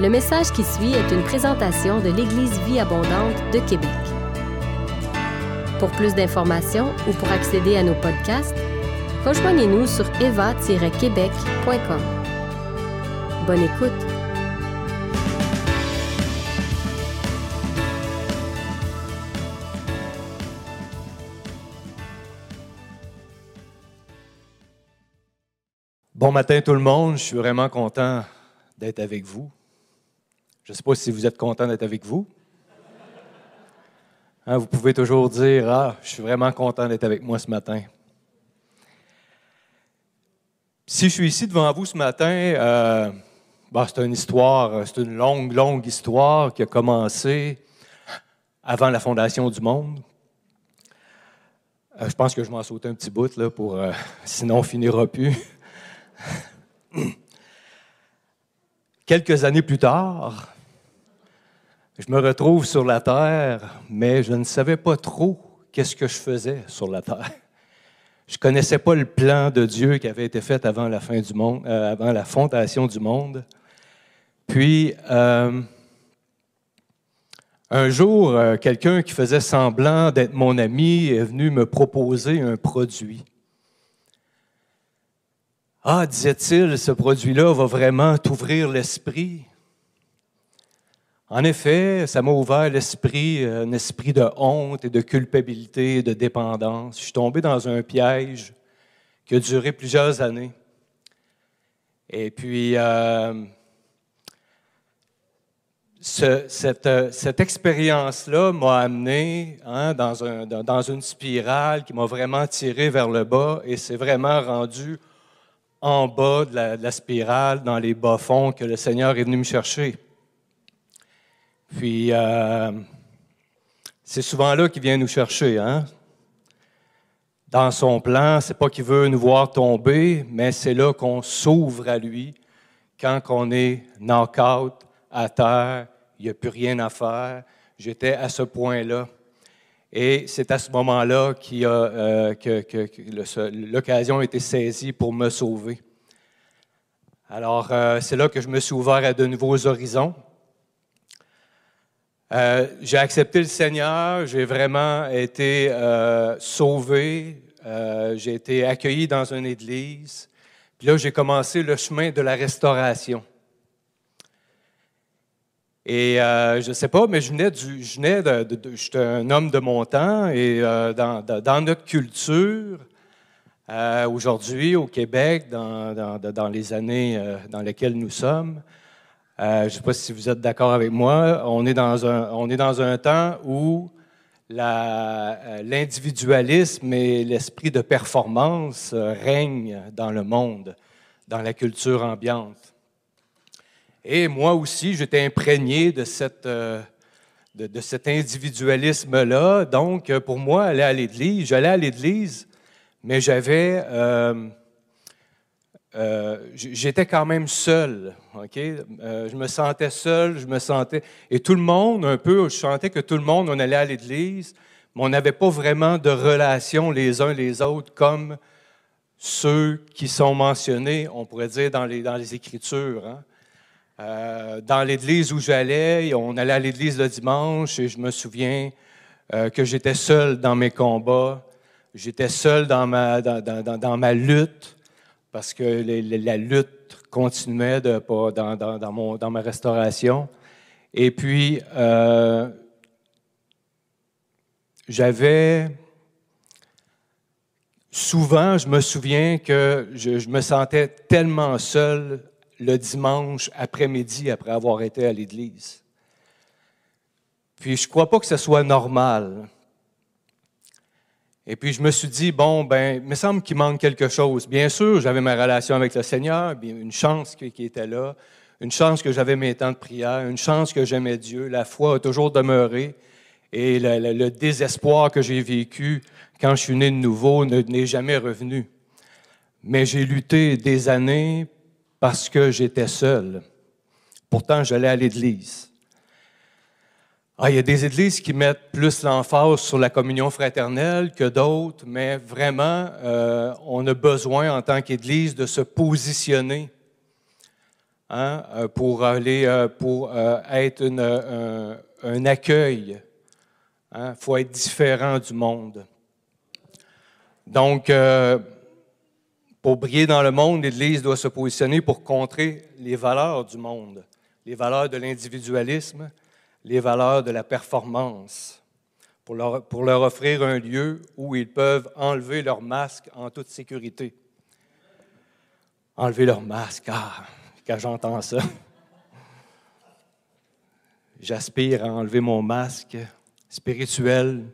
Le message qui suit est une présentation de l'Église Vie Abondante de Québec. Pour plus d'informations ou pour accéder à nos podcasts, rejoignez-nous sur eva-québec.com. Bonne écoute! Bon matin tout le monde, je suis vraiment content d'être avec vous. Je ne sais pas si vous êtes content d'être avec vous. Hein, vous pouvez toujours dire, ah, je suis vraiment content d'être avec moi ce matin. Si je suis ici devant vous ce matin, euh, bah, c'est une histoire, c'est une longue, longue histoire qui a commencé avant la fondation du monde. Euh, je pense que je m'en saute un petit bout, là, pour, euh, sinon on finira plus. Quelques années plus tard, je me retrouve sur la terre, mais je ne savais pas trop qu'est-ce que je faisais sur la terre. Je connaissais pas le plan de Dieu qui avait été fait avant la euh, fondation du monde. Puis euh, un jour, euh, quelqu'un qui faisait semblant d'être mon ami est venu me proposer un produit. Ah, disait-il, ce produit-là va vraiment t'ouvrir l'esprit. En effet, ça m'a ouvert l'esprit, un esprit de honte et de culpabilité et de dépendance. Je suis tombé dans un piège qui a duré plusieurs années. Et puis, euh, cette, cette expérience-là m'a amené hein, dans, un, dans une spirale qui m'a vraiment tiré vers le bas et s'est vraiment rendu en bas de la, spirale, dans les bas-fonds que le Seigneur est venu me chercher. Puis, euh, c'est souvent là qu'il vient nous chercher. Hein? Dans son plan, c'est pas qu'il veut nous voir tomber, mais c'est là qu'on s'ouvre à lui quand on est knock-out, à terre, il n'y a plus rien à faire. J'étais à ce point-là. Et c'est à ce moment-là euh, que, l'occasion a été saisie pour me sauver. Alors, euh, c'est là que je me suis ouvert à de nouveaux horizons. Euh, j'ai accepté le Seigneur, j'ai vraiment été sauvé, j'ai été accueilli dans une église. Puis là, j'ai commencé le chemin de la restauration. Et euh, je ne sais pas, mais je venais je venais de, j'étais un homme de mon temps et euh, dans, notre culture, euh, aujourd'hui au Québec, dans, les années dans lesquelles nous sommes, je ne sais pas si vous êtes d'accord avec moi, on est dans un, on est dans un temps où l'individualisme et l'esprit de performance règnent dans le monde, dans la culture ambiante. Et moi aussi, j'étais imprégné de, cette, euh, de, cet individualisme-là. Donc, pour moi, aller à l'Église, j'allais à l'Église, mais j'avais... Euh, euh, j'étais quand même seul, OK? je me sentais seul, je me sentais... Et tout le monde, un peu, je sentais que tout le monde, on allait à l'Église, mais on n'avait pas vraiment de relation les uns les autres comme ceux qui sont mentionnés, on pourrait dire, dans les, dans les Écritures. Hein? Euh, dans l'église où j'allais, on allait à l'église le dimanche et je me souviens euh, que j'étais seul dans mes combats, j'étais seul dans ma, dans, ma lutte parce que la lutte continuait dans ma restauration. Et puis, euh, j'avais souvent, je me souviens que je, je me sentais tellement seul le dimanche après-midi après avoir été à l'église. Puis je ne crois pas que ce soit normal. Et puis je me suis dit, bon, ben, il me semble qu'il manque quelque chose. Bien sûr, j'avais ma relation avec le Seigneur, une chance qui était là, une chance que j'avais mes temps de prière, une chance que j'aimais Dieu. La foi a toujours demeuré. Et le, désespoir que j'ai vécu quand je suis né de nouveau n'est jamais revenu. Mais j'ai lutté des années parce que j'étais seul. Pourtant, j'allais à l'église. Ah, il y a des églises qui mettent plus l'emphase sur la communion fraternelle que d'autres, mais vraiment, euh, on a besoin en tant qu'Église de se positionner. hein, pour, aller, pour être un, accueil. Il hein. faut être différent du monde. Donc, pour briller dans le monde, l'Église doit se positionner pour contrer les valeurs du monde, les valeurs de l'individualisme, les valeurs de la performance, pour leur, pour leur offrir un lieu où ils peuvent enlever leur masque en toute sécurité. Enlever leur masque, ah, quand j'entends ça. J'aspire à enlever mon masque spirituel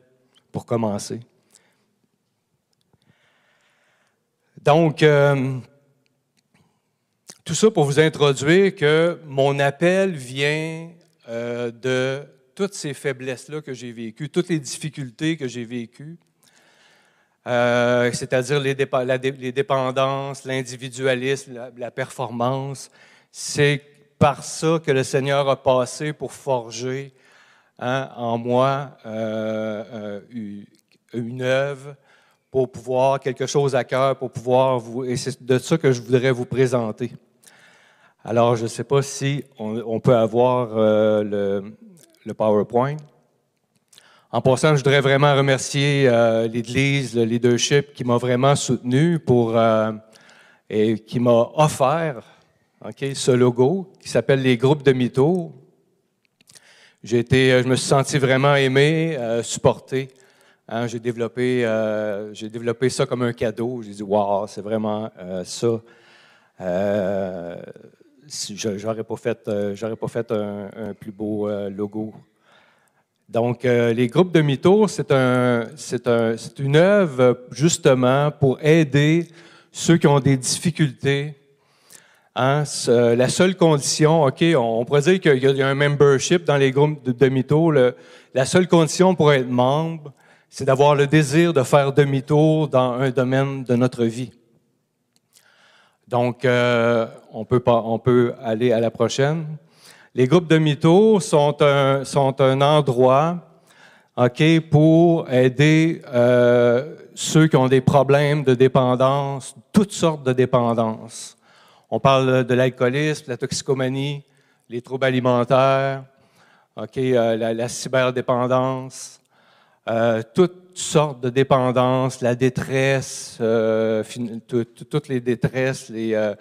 pour commencer. Donc, euh, tout ça pour vous introduire que mon appel vient euh, de toutes ces faiblesses-là que j'ai vécues, toutes les difficultés que j'ai vécues, euh, c'est-à-dire les, dépendances, l'individualisme, la, performance. C'est par ça que le Seigneur a passé pour forger hein, en moi une œuvre pour pouvoir, quelque chose à cœur, pour pouvoir vous. Et c'est de ça que je voudrais vous présenter. Alors, je ne sais pas si on, peut avoir euh, le, PowerPoint. En passant, je voudrais vraiment remercier euh, l'Église, le leadership qui m'a vraiment soutenu euh, et qui m'a offert ce logo qui s'appelle les groupes de mythos. Été, je me suis senti vraiment aimé, supporté. Hein, j'ai développé, j'ai développé ça comme un cadeau. J'ai dit, wow, c'est vraiment ça. Euh, j'aurais pas fait, un, plus beau logo. Donc, les groupes de mythos, c'est un, c'est un, c'est une œuvre justement pour aider ceux qui ont des difficultés. Hein, la seule condition, OK, on, pourrait dire qu'il y a un membership dans les groupes de, de mythos. la seule condition pour être membre, c'est d'avoir le désir de faire demi-tour dans un domaine de notre vie. Donc, euh, on, peut pas, on peut aller à la prochaine. Les groupes demi-tour sont un, sont un endroit pour aider euh, ceux qui ont des problèmes de dépendance, toutes sortes de dépendances. On parle de l'alcoolisme, la toxicomanie, les troubles alimentaires, ok, euh, la cyberdépendance, euh, toutes sortes de dépendances, la détresse, euh, toutes les détresses, euh,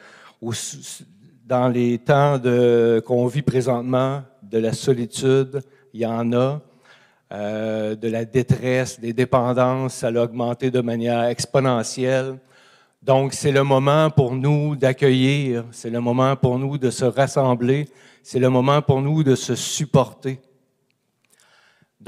dans les temps qu'on vit présentement, de la solitude, il y en a. de la détresse, des dépendances, ça a augmenté de manière exponentielle. Donc, c'est le moment pour nous d'accueillir, c'est le moment pour nous de se rassembler, c'est le moment pour nous de se supporter.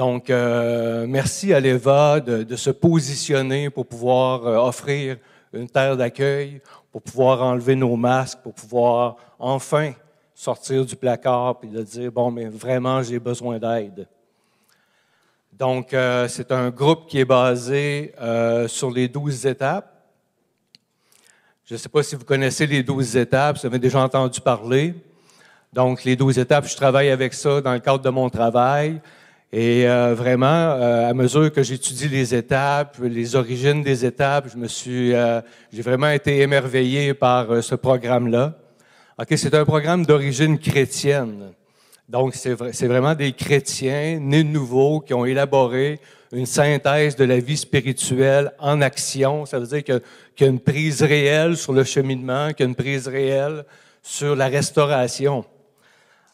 Donc, euh, merci à l'EVA de, se positionner pour pouvoir euh, offrir une terre d'accueil, pour pouvoir enlever nos masques, pour pouvoir enfin sortir du placard et de dire, bon, mais vraiment, j'ai besoin d'aide. Donc, euh, c'est un groupe qui est basé sur les douze étapes. Je ne sais pas si vous connaissez les douze étapes, vous avez déjà entendu parler. Donc, les douze étapes, je travaille avec ça dans le cadre de mon travail. Et euh, vraiment, euh, à mesure que j'étudie les étapes, les origines des étapes, je me suis, euh, j'ai vraiment été émerveillé par ce programme-là. Ok, c'est un programme d'origine chrétienne. Donc, c'est, c'est vraiment des chrétiens nés de nouveau qui ont élaboré une synthèse de la vie spirituelle en action. Ça veut dire qu'il y a une prise réelle sur le cheminement, qu'il y a une prise réelle sur la restauration.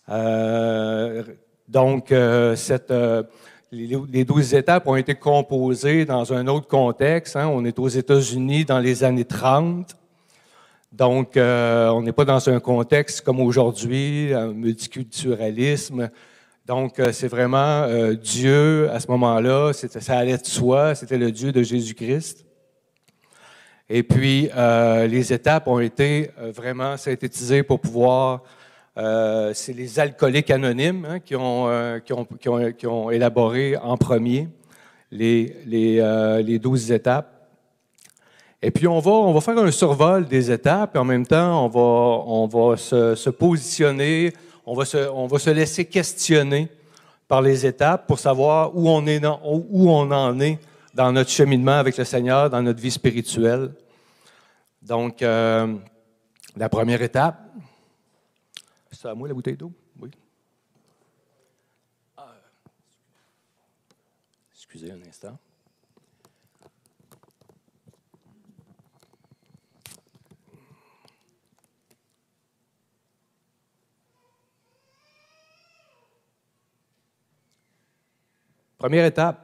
Euh, donc, euh, euh, les douze étapes ont été composées dans un autre contexte. Hein. On est aux États-Unis dans les années 30. Donc, euh, on n'est pas dans un contexte comme aujourd'hui, un multiculturalisme. Donc, c'est vraiment Dieu, à ce moment-là, ça allait de soi, c'était le Dieu de Jésus-Christ. Et puis, les étapes ont été vraiment synthétisées pour pouvoir euh, c'est les alcooliques anonymes hein, euh, qui, ont, élaboré en premier les, les, euh, les 12 étapes. Et puis, on va, faire un survol des étapes et en même temps, on va, se, positionner, on va se, laisser questionner par les étapes pour savoir où on en est dans notre cheminement avec le Seigneur, dans notre vie spirituelle. Donc, la première étape, C'est à moi la bouteille d'eau? Oui. Excusez un instant. Première étape.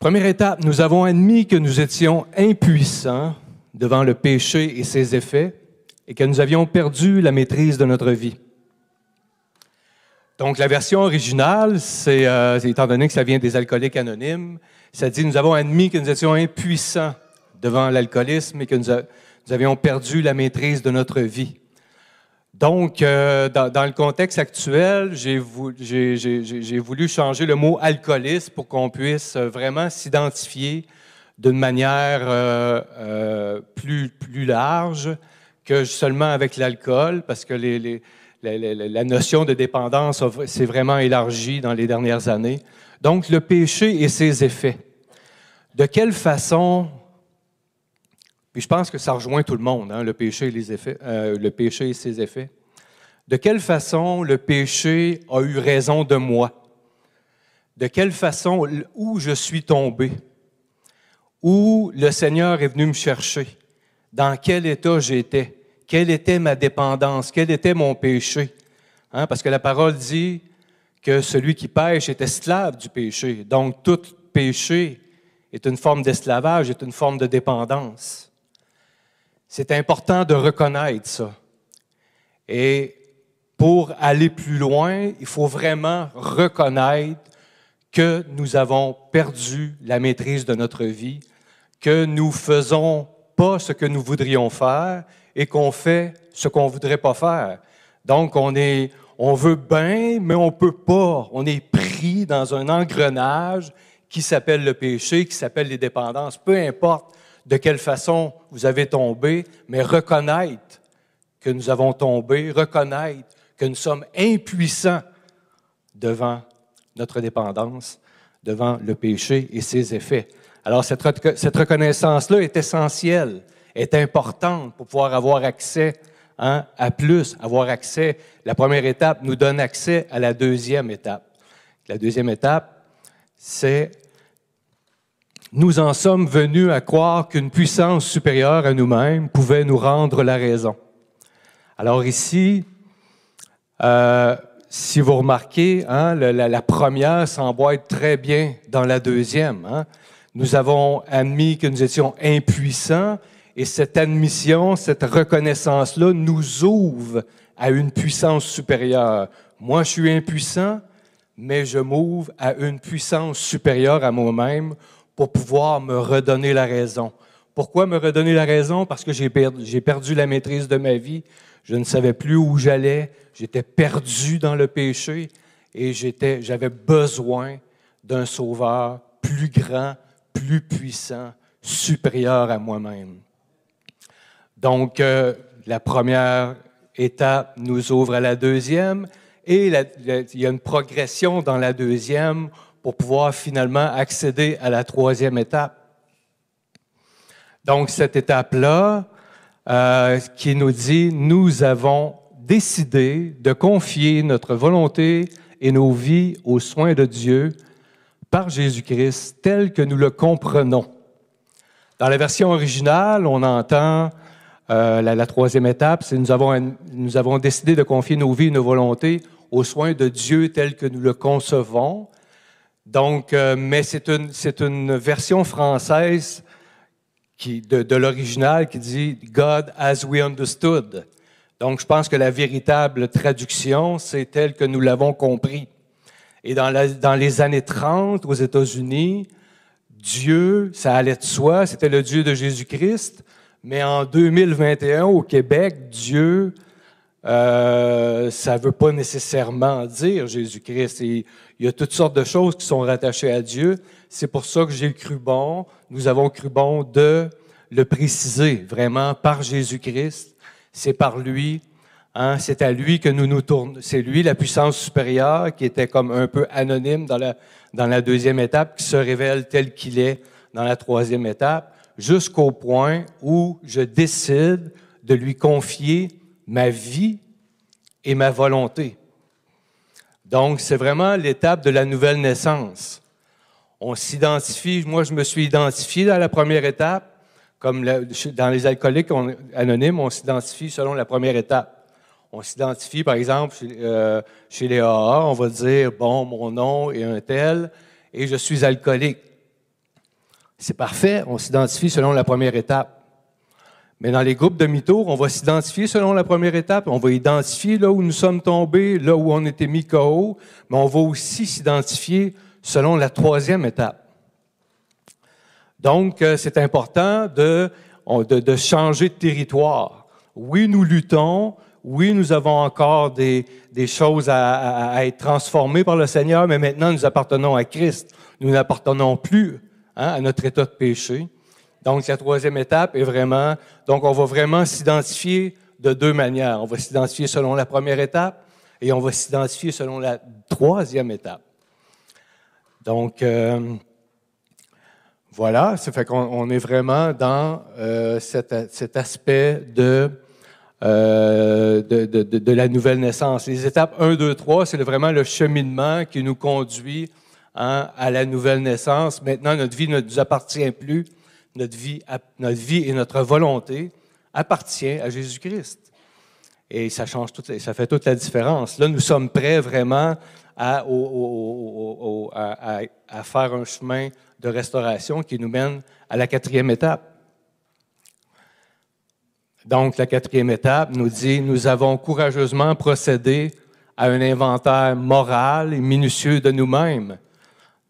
Première étape, nous avons admis que nous étions impuissants devant le péché et ses effets et que nous avions perdu la maîtrise de notre vie. Donc, la version originale, c'est, euh, étant donné que ça vient des alcooliques anonymes, ça dit nous avons admis que nous étions impuissants devant l'alcoolisme et que nous, avions perdu la maîtrise de notre vie. Donc, euh, dans, le contexte actuel, j'ai voulu, changer le mot alcoolisme pour qu'on puisse vraiment s'identifier d'une manière euh, euh, plus large que seulement avec l'alcool, parce que la notion de dépendance s'est vraiment élargie dans les dernières années. Donc, le péché et ses effets. De quelle façon puis je pense que ça rejoint tout le monde, hein, le, péché et les effets, euh, le péché et ses effets. De quelle façon le péché a eu raison de moi? De quelle façon, où je suis tombé? Où le Seigneur est venu me chercher? Dans quel état j'étais? Quelle était ma dépendance? Quel était mon péché? Hein, parce que la parole dit que celui qui pêche est esclave du péché. Donc, tout péché est une forme d'esclavage, est une forme de dépendance. C'est important de reconnaître ça. Et pour aller plus loin, il faut vraiment reconnaître que nous avons perdu la maîtrise de notre vie, que nous faisons pas ce que nous voudrions faire et qu'on fait ce qu'on voudrait pas faire. Donc, on est, on veut bien, mais on peut pas. On est pris dans un engrenage qui s'appelle le péché, qui s'appelle les dépendances. Peu importe de quelle façon vous avez tombé, mais reconnaître que nous avons tombé, reconnaître que nous sommes impuissants devant notre dépendance, devant le péché et ses effets. Alors cette, reconnaissance-là est essentielle, est importante pour pouvoir avoir accès hein, à plus, avoir accès. La première étape nous donne accès à la deuxième étape. La deuxième étape, c'est nous en sommes venus à croire qu'une puissance supérieure à nous-mêmes pouvait nous rendre la raison. Alors ici, euh, si vous remarquez, hein, la, première s'emboîte très bien dans la deuxième. Hein. Nous avons admis que nous étions impuissants et cette admission, cette reconnaissance-là nous ouvre à une puissance supérieure. Moi, je suis impuissant, mais je m'ouvre à une puissance supérieure à moi-même pour pouvoir me redonner la raison. Pourquoi me redonner la raison? Parce que j'ai perdu, la maîtrise de ma vie. Je ne savais plus où j'allais. J'étais perdu dans le péché et j'avais besoin d'un sauveur plus grand, plus puissant, supérieur à moi-même. Donc, euh, la première étape nous ouvre à la deuxième et il y a une progression dans la deuxième pour pouvoir finalement accéder à la troisième étape. Donc, cette étape-là, euh, qui nous dit, nous avons décidé de confier notre volonté et nos vies aux soins de Dieu par Jésus-Christ tel que nous le comprenons. Dans la version originale, on entend euh, la, troisième étape, c'est nous avons, décidé de confier nos vies et nos volontés aux soins de Dieu tel que nous le concevons. Donc, euh, mais c'est une, c'est une version française qui, de, de l'original qui dit God as we understood. Donc, je pense que la véritable traduction, c'est telle que nous l'avons compris. Et dans, la, dans les années 30 aux États-Unis, Dieu, ça allait de soi, c'était le Dieu de Jésus-Christ. Mais en 2021, au Québec, Dieu, euh, ça ne veut pas nécessairement dire Jésus-Christ. Il y a toutes sortes de choses qui sont rattachées à Dieu. C'est pour ça que j'ai cru bon, nous avons cru bon de le préciser vraiment par Jésus-Christ. C'est par lui, hein, c'est à lui que nous nous tournons. C'est lui la puissance supérieure qui était comme un peu anonyme dans la, dans la deuxième étape, qui se révèle tel qu'il est dans la troisième étape, jusqu'au point où je décide de lui confier ma vie et ma volonté. Donc, c'est vraiment l'étape de la nouvelle naissance. On s'identifie, moi je me suis identifié dans la première étape, comme dans les alcooliques anonymes, on s'identifie selon la première étape. On s'identifie, par exemple, chez, euh, les AA, on va dire, bon, mon nom est un tel, et je suis alcoolique. C'est parfait, on s'identifie selon la première étape. Mais dans les groupes de mi-tour, on va s'identifier selon la première étape. On va identifier là où nous sommes tombés, là où on était mis KO, mais on va aussi s'identifier selon la troisième étape. Donc, euh, c'est important de, changer de territoire. Oui, nous luttons. Oui, nous avons encore des, choses à, être transformées par le Seigneur, mais maintenant nous appartenons à Christ. Nous n'appartenons plus hein, à notre état de péché. Donc, la troisième étape est vraiment, donc on va vraiment s'identifier de deux manières. On va s'identifier selon la première étape et on va s'identifier selon la troisième étape. Donc, euh, voilà, ça fait qu'on est vraiment dans euh, cet, aspect de, euh, de, la nouvelle naissance. Les étapes 1, 2, 3, c'est vraiment le cheminement qui nous conduit hein, à la nouvelle naissance. Maintenant, notre vie ne nous appartient plus notre vie, notre vie et notre volonté appartient à Jésus-Christ. Et ça change tout, ça fait toute la différence. Là, nous sommes prêts vraiment à, faire un chemin de restauration qui nous mène à la quatrième étape. Donc, la quatrième étape nous dit, nous avons courageusement procédé à un inventaire moral et minutieux de nous-mêmes.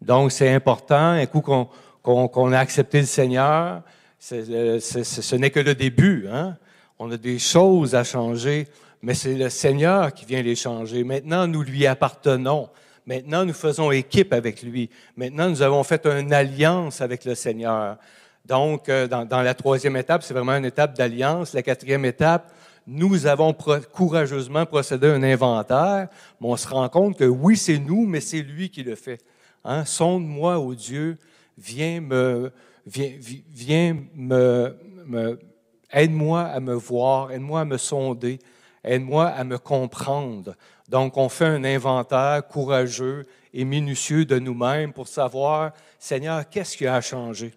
Donc, c'est important, un coup qu'on a accepté le Seigneur, ce n'est que le début. Hein? On a des choses à changer, mais c'est le Seigneur qui vient les changer. Maintenant, nous lui appartenons. Maintenant, nous faisons équipe avec lui. Maintenant, nous avons fait une alliance avec le Seigneur. Donc, euh, dans, la troisième étape, c'est vraiment une étape d'alliance. La quatrième étape, nous avons courageusement procédé à un inventaire, mais on se rend compte que oui, c'est nous, mais c'est lui qui le fait. Hein? Sonde-moi, ô Dieu, viens me, viens, me, aide-moi à me voir, aide-moi à me sonder, aide-moi à me comprendre. Donc, on fait un inventaire courageux et minutieux de nous-mêmes pour savoir, Seigneur, qu'est-ce qui a changé?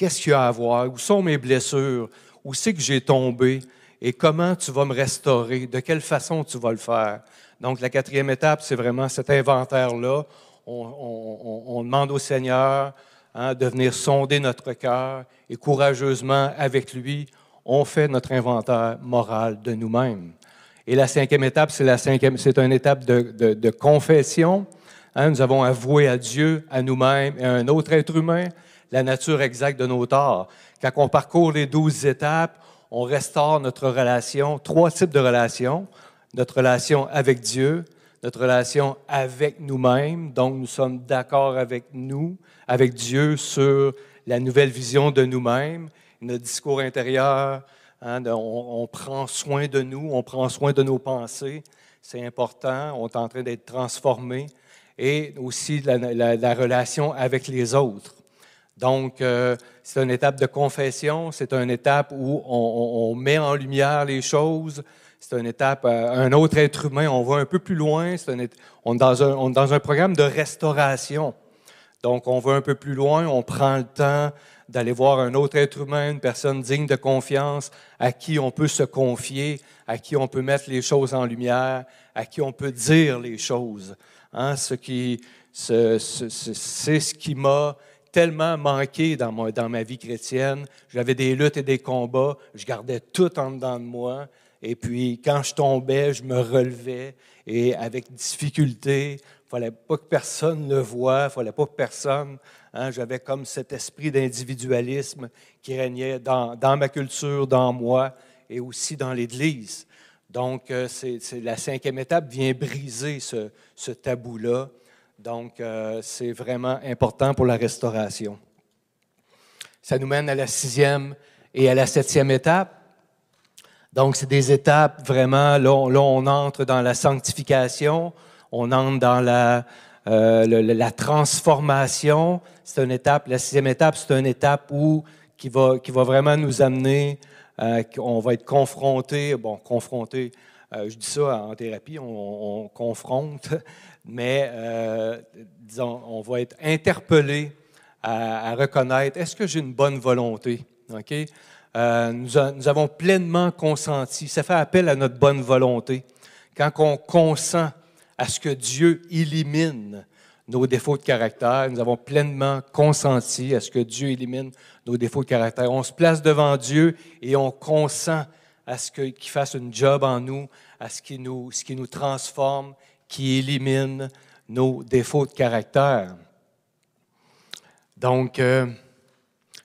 Qu'est-ce qu'il y a à voir? Où sont mes blessures? Où c'est que j'ai tombé? Et comment tu vas me restaurer? De quelle façon tu vas le faire? Donc, la quatrième étape, c'est vraiment cet inventaire-là on, demande au Seigneur hein, de venir sonder notre cœur et courageusement avec lui, on fait notre inventaire moral de nous-mêmes. Et la cinquième étape, c'est la cinquième, c'est une étape de, confession. Hein. nous avons avoué à Dieu, à nous-mêmes et à un autre être humain la nature exacte de nos torts. Quand on parcourt les douze étapes, on restaure notre relation, trois types de relations. Notre relation avec Dieu, notre relation avec nous-mêmes. Donc, nous sommes d'accord avec nous, avec Dieu sur la nouvelle vision de nous-mêmes, notre discours intérieur. Hein, on, prend soin de nous, on prend soin de nos pensées. C'est important. On est en train d'être transformé. Et aussi la, la, relation avec les autres. Donc, euh, c'est une étape de confession, c'est une étape où on, met en lumière les choses, c'est une étape, euh, un autre être humain, on va un peu plus loin, on, est dans un, est dans un programme de restauration. Donc, on va un peu plus loin, on prend le temps d'aller voir un autre être humain, une personne digne de confiance, à qui on peut se confier, à qui on peut mettre les choses en lumière, à qui on peut dire les choses. Hein, ce qui, c'est ce qui m'a tellement manqué dans ma, dans ma vie chrétienne. J'avais des luttes et des combats, je gardais tout en dedans de moi. Et puis, quand je tombais, je me relevais et avec difficulté. Il fallait pas que personne le voie, il fallait pas que personne. Hein, J'avais comme cet esprit d'individualisme qui régnait dans, dans, ma culture, dans moi et aussi dans l'Église. Donc, euh, c'est la cinquième étape vient briser ce, ce tabou-là. Donc, euh, c'est vraiment important pour la restauration. Ça nous mène à la sixième et à la septième étape. Donc, c'est des étapes vraiment, là on, entre dans la sanctification, on entre dans la, euh, la transformation. C'est une étape, la sixième étape, c'est une étape où, qui, va, qui va vraiment nous amener on va être confronté, bon, confronté, je dis ça en thérapie, on, confronte, mais disons, on va être interpellé à, reconnaître est-ce que j'ai une bonne volonté? OK? nous, nous, avons pleinement consenti. Ça fait appel à notre bonne volonté. Quand on consent à ce que Dieu élimine nos défauts de caractère. Nous avons pleinement consenti à ce que Dieu élimine nos défauts de caractère. On se place devant Dieu et on consent à ce qu'il fasse une job en nous, à ce qui nous, ce nous transforme, qui élimine nos défauts de caractère. Donc, euh,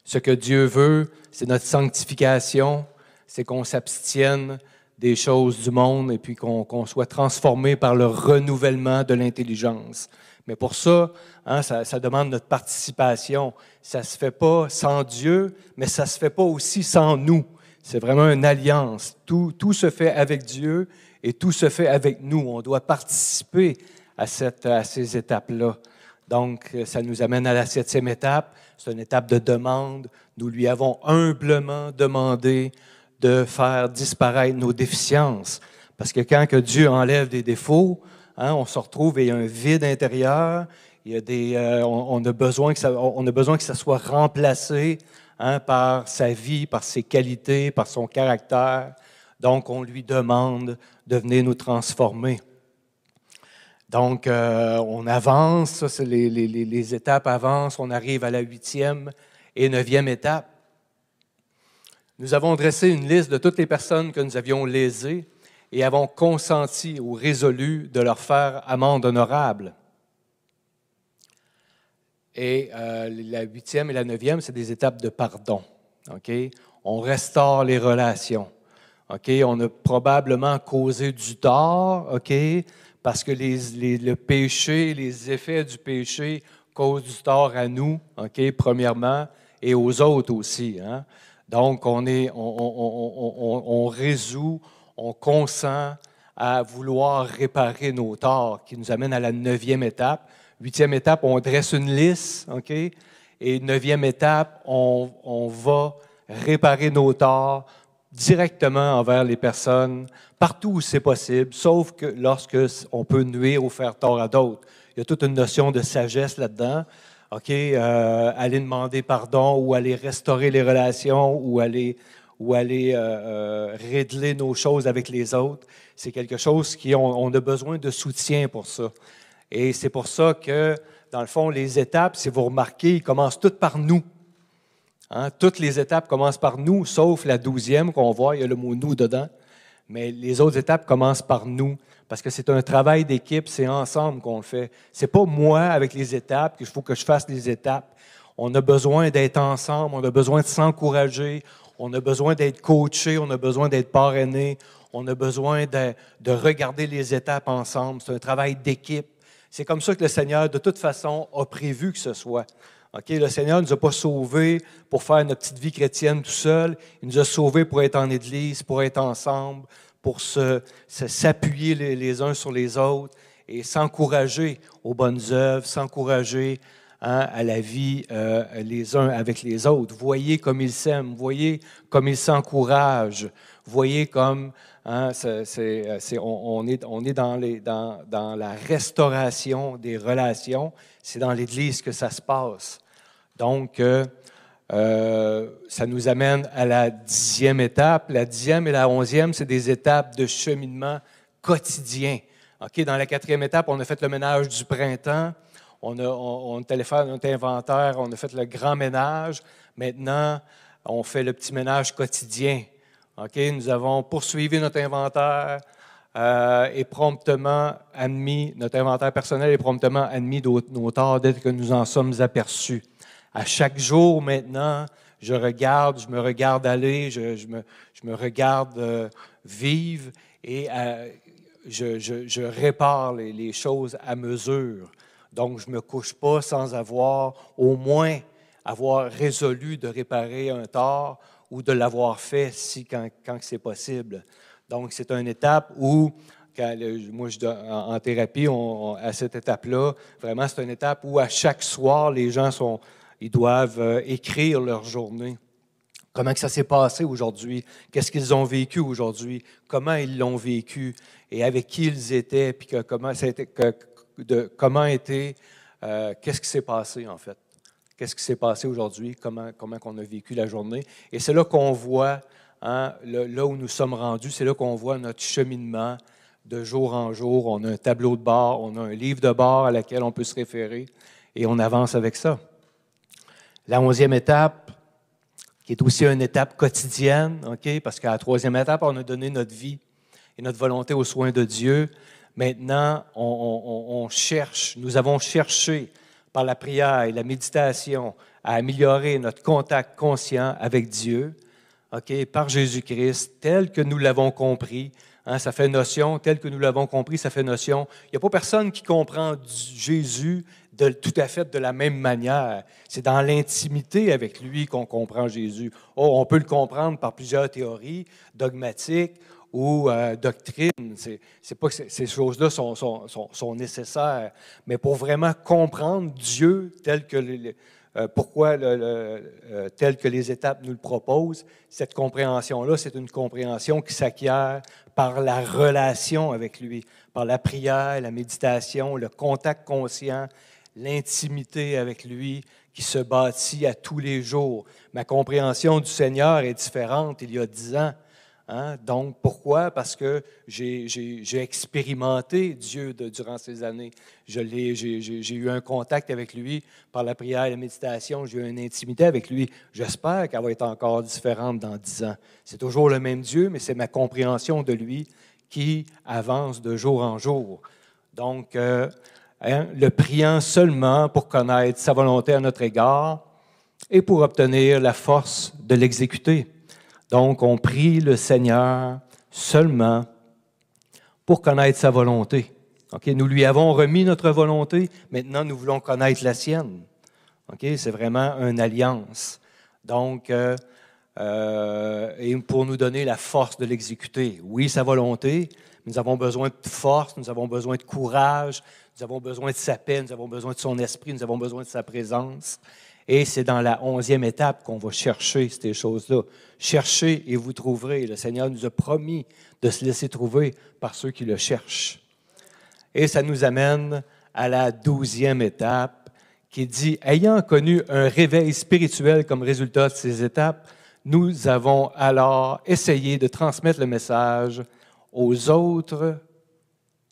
ce que Dieu veut, c'est notre sanctification, c'est qu'on s'abstienne des choses du monde et puis qu'on soit transformé par le renouvellement de l'intelligence. Mais pour ça, hein, ça, demande notre participation. Ça ne se fait pas sans Dieu, mais ça ne se fait pas aussi sans nous. C'est vraiment une alliance. Tout, tout, se fait avec Dieu et tout se fait avec nous. On doit participer à, cette, à ces étapes-là. Donc, ça nous amène à la septième étape. C'est une étape de demande. Nous lui avons humblement demandé de faire disparaître nos déficiences. Parce que quand que Dieu enlève des défauts, Hein, on se retrouve et il y a un vide intérieur. Il y a des, euh, on, a besoin que ça, on a besoin que ça soit remplacé hein, par sa vie, par ses qualités, par son caractère. Donc, on lui demande de venir nous transformer. Donc, euh, on avance, ça, les, les, étapes avancent, on arrive à la huitième et neuvième étape. Nous avons dressé une liste de toutes les personnes que nous avions lésées et avons consenti ou résolu de leur faire amende honorable. Et euh, la huitième et la neuvième, c'est des étapes de pardon. On restaure les relations. OK? On a probablement causé du tort, OK? Parce que les, le péché, les effets du péché causent du tort à nous, OK? Premièrement, et aux autres aussi. Hein? Donc, on, est, on, résout, on consent à vouloir réparer nos torts, qui nous amène à la neuvième étape. Huitième étape, on dresse une liste, OK? Et neuvième étape, on va réparer nos torts directement envers les personnes, partout où c'est possible, sauf que lorsque on peut nuire ou faire tort à d'autres. Il y a toute une notion de sagesse là-dedans. OK, euh, aller demander pardon ou aller restaurer les relations ou aller ou aller euh, euh, régler nos choses avec les autres. C'est quelque chose qui, on, a besoin de soutien pour ça. Et c'est pour ça que, dans le fond, les étapes, si vous remarquez, ils commencent toutes par nous. Hein? Toutes les étapes commencent par nous, sauf la douzième qu'on voit, il y a le mot nous dedans. Mais les autres étapes commencent par nous, parce que c'est un travail d'équipe, c'est ensemble qu'on le fait. C'est pas moi avec les étapes qu'il faut que je fasse les étapes. On a besoin d'être ensemble, on a besoin de s'encourager, on a besoin d'être coaché, on a besoin d'être parrainé, on a besoin de, regarder les étapes ensemble. C'est un travail d'équipe. C'est comme ça que le Seigneur, de toute façon, a prévu que ce soit. Le Seigneur ne nous a pas sauvés pour faire notre petite vie chrétienne tout seul. Il nous a sauvés pour être en Église, pour être ensemble, pour s'appuyer les, uns sur les autres et s'encourager aux bonnes œuvres, s'encourager Hein, à la vie euh, les uns avec les autres. Voyez comme ils s'aiment, voyez comme ils s'encouragent, voyez comme hein, on, est, on est dans la restauration des relations. C'est dans l'Église que ça se passe. Donc, euh, euh, ça nous amène à la dixième étape. La dixième et la onzième, c'est des étapes de cheminement quotidien. Ok, dans la quatrième étape, on a fait le ménage du printemps on, a, est allé faire notre inventaire, on a fait le grand ménage. Maintenant, on fait le petit ménage quotidien. OK? Nous avons poursuivi notre inventaire euh, et promptement admis, notre inventaire personnel est promptement admis nos torts dès que nous en sommes aperçus. À chaque jour maintenant, je regarde, je me regarde aller, je, me, regarde euh, vivre et euh, je, répare les, choses à mesure. Donc, je ne me couche pas sans avoir au moins avoir résolu de réparer un tort ou de l'avoir fait si, quand, c'est possible. Donc, c'est une étape où, moi, en, thérapie, à cette étape-là, vraiment, c'est une étape où à chaque soir, les gens sont, ils doivent euh, écrire leur journée. comment que ça s'est passé aujourd'hui, qu'est-ce qu'ils ont vécu aujourd'hui, comment ils l'ont vécu? Et avec qui ils étaient, puis comment, était, euh, qu'est-ce qui s'est passé en fait, qu'est-ce qui s'est passé aujourd'hui, comment, comment on a vécu la journée? Et c'est là qu'on voit, hein, là où nous sommes rendus, c'est là qu'on voit notre cheminement de jour en jour. On a un tableau de bord, on a un livre de bord à laquelle on peut se référer et on avance avec ça. La onzième étape, qui est aussi une étape quotidienne, OK? parce qu'à la troisième étape, on a donné notre vie et notre volonté aux soins de Dieu. Maintenant, on, cherche, nous avons cherché par la prière et la méditation à améliorer notre contact conscient avec Dieu, OK, par Jésus-Christ, tel que nous l'avons compris. Hein, ça fait notion, tel que nous l'avons compris, ça fait notion. Il n'y a pas personne qui comprend Jésus de, tout à fait de la même manière. C'est dans l'intimité avec lui qu'on comprend Jésus. Oh, on peut le comprendre par plusieurs théories dogmatiques ou euh, doctrines. C'est, pas que ces choses-là sont, sont, sont, nécessaires, mais pour vraiment comprendre Dieu tel que euh, pourquoi le, euh, tel que les étapes nous le proposent, cette compréhension-là, c'est une compréhension qui s'acquiert par la relation avec lui, par la prière, la méditation, le contact conscient l'intimité avec lui qui se bâtit à tous les jours. Ma compréhension du Seigneur est différente il y a dix ans. Hein? Donc, pourquoi? Parce que j'ai expérimenté Dieu durant ces années. J'ai eu un contact avec lui par la prière et la méditation. J'ai eu une intimité avec lui. J'espère qu'elle va être encore différente dans dix ans. C'est toujours le même Dieu, mais c'est ma compréhension de lui qui avance de jour en jour. Donc, euh, Hein, le priant seulement pour connaître sa volonté à notre égard et pour obtenir la force de l'exécuter. Donc, on prie le Seigneur seulement pour connaître sa volonté. Nous lui avons remis notre volonté, maintenant nous voulons connaître la sienne. C'est vraiment une alliance. Donc, euh, euh, et pour nous donner la force de l'exécuter. Oui, sa volonté, nous avons besoin de force, nous avons besoin de courage, nous avons besoin de sa paix, nous avons besoin de son esprit, nous avons besoin de sa présence. Et c'est dans la onzième étape qu'on va chercher ces choses-là. Cherchez et vous trouverez. Le Seigneur nous a promis de se laisser trouver par ceux qui le cherchent. Et ça nous amène à la douzième étape qui dit, ayant connu un réveil spirituel comme résultat de ces étapes, nous avons alors essayé de transmettre le message aux autres.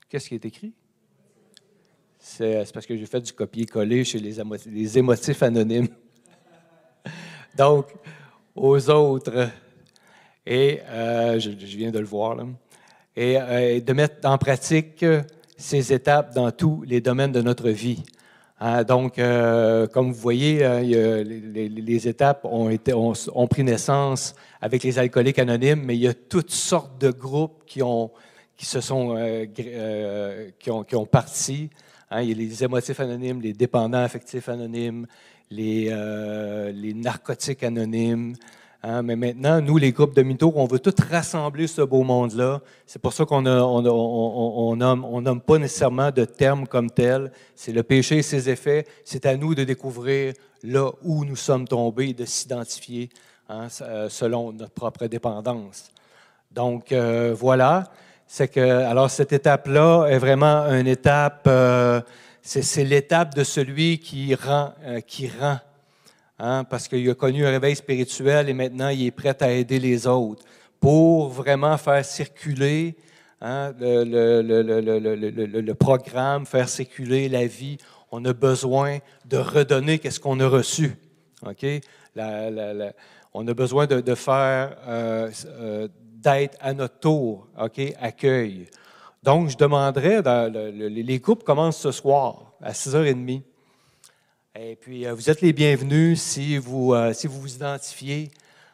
Qu'est-ce qui est écrit? C'est parce que j'ai fait du copier-coller chez les, les émotifs anonymes. Donc, aux autres, et euh, je, viens de le voir, et euh, de mettre en pratique ces étapes dans tous les domaines de notre vie. Hein, donc, euh, comme vous voyez, les, étapes ont, pris naissance avec les alcooliques anonymes, mais il y a toutes sortes de groupes qui se sont, qui ont, qui ont parti Hein, il y a les émotifs anonymes, les dépendants affectifs anonymes, les, euh, les narcotiques anonymes. Hein. mais maintenant, nous, les groupes de mythos, on veut tout rassembler ce beau monde-là. C'est pour ça qu'on on, on, nomme, on nomme pas nécessairement de termes comme tel. C'est le péché et ses effets. C'est à nous de découvrir là où nous sommes tombés et de s'identifier hein, euh, selon notre propre dépendance. Donc, euh, voilà c'est que, alors cette étape-là est vraiment une étape, euh, c'est l'étape de celui qui rend, euh, qui rend, hein, parce qu'il a connu un réveil spirituel et maintenant il est prêt à aider les autres pour vraiment faire circuler hein, le, programme, faire circuler la vie. On a besoin de redonner qu'est-ce qu'on a reçu. Ok, on a besoin de, de faire euh, d'être à notre tour, OK, accueil. Donc, je demanderais, les groupes commencent ce soir à 6h30. Et puis, euh, vous êtes les bienvenus si vous euh, vous identifiez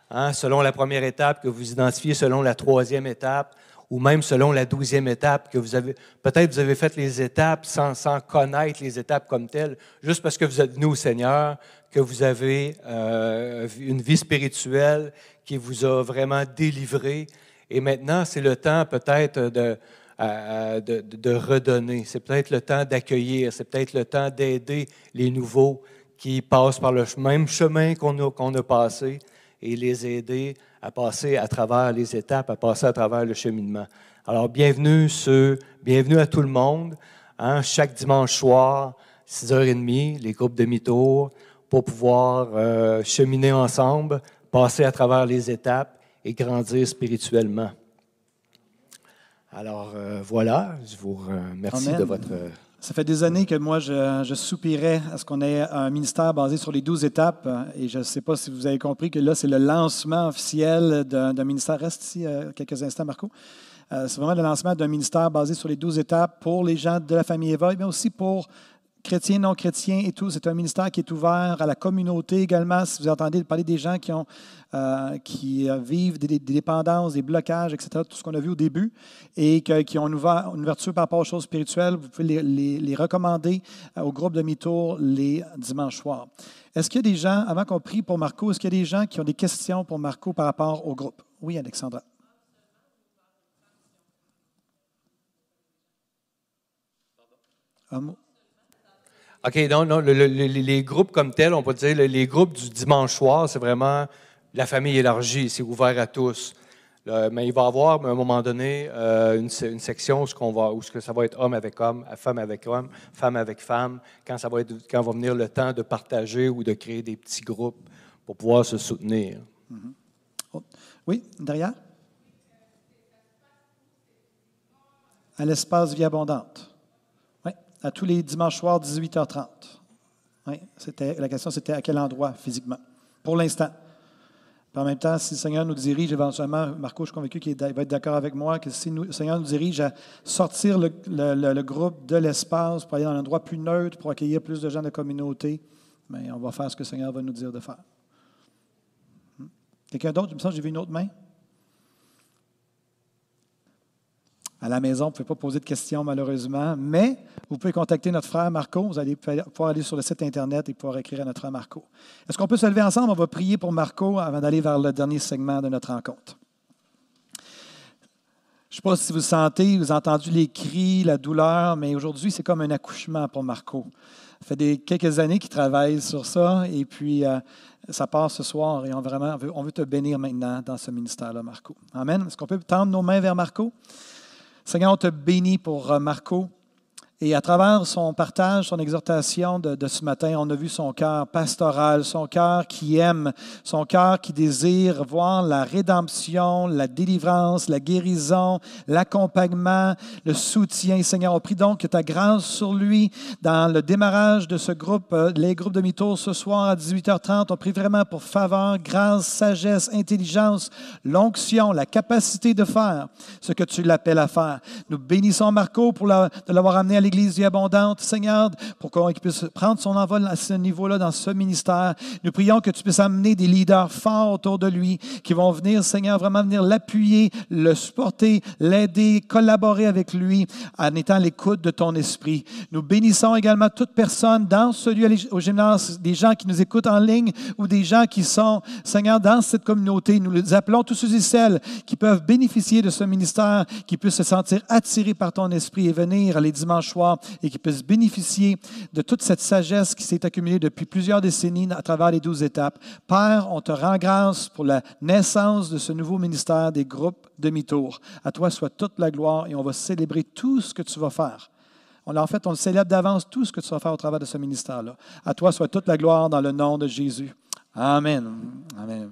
hein, selon la première étape, que vous identifiez selon la troisième étape, ou même selon la douzième étape, que vous avez, peut-être vous avez fait les étapes sans, sans, connaître les étapes comme telles, juste parce que vous êtes venu au Seigneur, que vous avez euh, une vie spirituelle qui vous a vraiment délivré. Et maintenant, c'est le temps peut-être de, de, redonner. C'est peut-être le temps d'accueillir. C'est peut-être le temps d'aider les nouveaux qui passent par le même chemin qu'on a, qu'on a passé et les aider à passer à travers les étapes, à passer à travers le cheminement. Alors, bienvenue ceux, bienvenue à tout le monde. Hein, chaque dimanche soir, 6h30, les groupes demi-tour, pour pouvoir euh, cheminer ensemble, passer à travers les étapes et grandir spirituellement. Alors euh, voilà, je vous remercie de votre... Ça fait des années que moi, je, soupirais à ce qu'on ait un ministère basé sur les douze étapes. Et je ne sais pas si vous avez compris que là, c'est le lancement officiel d'un ministère. Reste ici euh, quelques instants, Marco. Euh, c'est vraiment le lancement d'un ministère basé sur les douze étapes pour les gens de la famille Eva, mais aussi pour chrétiens, non chrétiens et tout. C'est un ministère qui est ouvert à la communauté également. Si vous entendez parler des gens qui, ont, euh, qui vivent des, dépendances, des blocages, etc., tout ce qu'on a vu au début, et qui ont une, ouverture par rapport aux choses spirituelles, vous pouvez les, recommander euh, au groupe de mi-tour les dimanches soirs. Est-ce qu'il y a des gens, avant qu'on prie pour Marco, est-ce qu'il y a des gens qui ont des questions pour Marco par rapport au groupe? Oui, Alexandra. Un mot. OK, non, les groupes comme tels, on peut dire, les groupes du dimanche soir, c'est vraiment la famille élargie, c'est ouvert à tous. mais il va y avoir, à un moment donné, euh, une, section où ce que ça va être homme avec homme, femme avec homme, femme avec femme, quand, ça va être, quand va venir le temps de partager ou de créer des petits groupes pour pouvoir se soutenir. Mm-hmm. Oh, oui, derrière? À l'espace vie abondante à tous les dimanches soirs, 18h30. Oui, la question, c'était à quel endroit physiquement, pour l'instant. En même temps, si le Seigneur nous dirige éventuellement, Marco, je suis convaincu qu'il va être d'accord avec moi, que si le Seigneur nous dirige à sortir le, groupe de l'espace pour aller dans un endroit plus neutre, pour accueillir plus de gens de communauté, mais on va faire ce que le Seigneur va nous dire de faire. Hmm? Quelqu'un d'autre? Je me sens j'ai vu une autre main. À la maison, vous ne pouvez pas poser de questions malheureusement, mais vous pouvez contacter notre frère Marco. Vous allez pouvoir aller sur le site Internet et pouvoir écrire à notre frère Marco. Est-ce qu'on peut se lever ensemble? On va prier pour Marco avant d'aller vers le dernier segment de notre rencontre. Je ne sais pas si vous sentez, vous avez entendu les cris, la douleur, mais aujourd'hui, c'est comme un accouchement pour Marco. Ça fait des, quelques années qu'il travaille sur ça, et puis euh, ça part ce soir, et on, vraiment, veut, on veut te bénir maintenant dans ce ministère-là, Marco. Amen. Est-ce qu'on peut tendre nos mains vers Marco? Seigneur, on te bénit pour euh, Marco. Et à travers son partage, son exhortation de, ce matin, on a vu son cœur pastoral, son cœur qui aime, son cœur qui désire voir la rédemption, la délivrance, la guérison, l'accompagnement, le soutien. Seigneur, on prie donc que ta grâce sur lui dans le démarrage de ce groupe, euh, les groupes de mi-tour ce soir à 18h30. On prie vraiment pour faveur, grâce, sagesse, intelligence, l'onction, la capacité de faire ce que tu l'appelles à faire. Nous bénissons Marco pour de l'avoir amené à l'Église vie abondante, Seigneur, pour qu'il puisse prendre son envol à ce niveau-là dans ce ministère. Nous prions que tu puisses amener des leaders forts autour de lui qui vont venir, Seigneur, vraiment venir l'appuyer, le supporter, l'aider, collaborer avec lui en étant l'écoute de ton esprit. Nous bénissons également toute personne dans ce lieu au gymnase, des gens qui nous écoutent en ligne ou des gens qui sont, Seigneur, dans cette communauté. Nous les appelons tous ceux et celles qui peuvent bénéficier de ce ministère, qui puissent se sentir attirés par ton esprit et venir les dimanches et qu'ils puissent bénéficier de toute cette sagesse qui s'est accumulée depuis plusieurs décennies à travers les douze étapes. Père, on te rend grâce pour la naissance de ce nouveau ministère des groupes demi-tour. À toi soit toute la gloire et on va célébrer tout ce que tu vas faire. On, en fait, on célèbre d'avance tout ce que tu vas faire au travers de ce ministère-là. À toi soit toute la gloire dans le nom de Jésus. Amen. Amen.